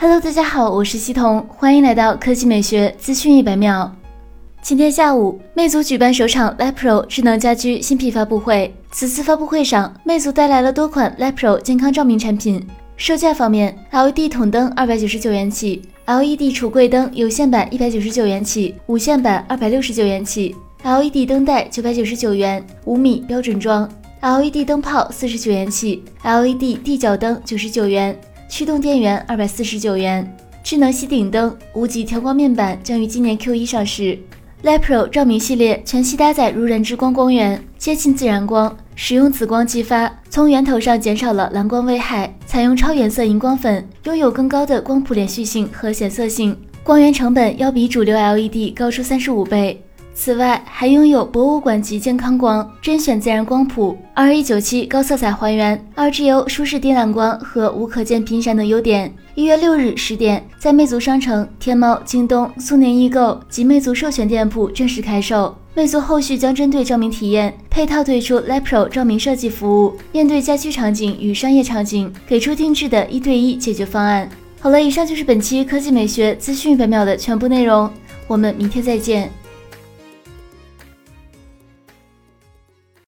Hello，大家好，我是西彤，欢迎来到科技美学资讯一百秒。今天下午，魅族举办首场 lipro 智能家居新品发布会。此次发布会上，魅族带来了多款 lipro 健康照明产品。售价方面，LED 筒灯二百九十九元起，LED 橱柜灯有线版一百九十九元起，无线版二百六十九元起；LED 灯带九百九十九元，五米标准装；LED 灯泡四十九元起，LED 地脚灯九十九元。驱动电源二百四十九元，智能吸顶灯无极调光面板将于今年 Q 一上市。Light Pro 照明系列全系搭载如人之光光源，接近自然光，使用紫光激发，从源头上减少了蓝光危害。采用超原色荧光粉，拥有更高的光谱连续性和显色性，光源成本要比主流 LED 高出三十五倍。此外，还拥有博物馆级健康光、甄选自然光谱、二一九七高色彩还原、二 G O 舒适低蓝光和无可见频闪等优点。一月六日十点，在魅族商城、天猫、京东、苏宁易购及魅族授权店铺正式开售。魅族后续将针对照明体验配套推出 l i Pro 照明设计服务，面对家居场景与商业场景，给出定制的一对一解决方案。好了，以上就是本期科技美学资讯本秒的全部内容，我们明天再见。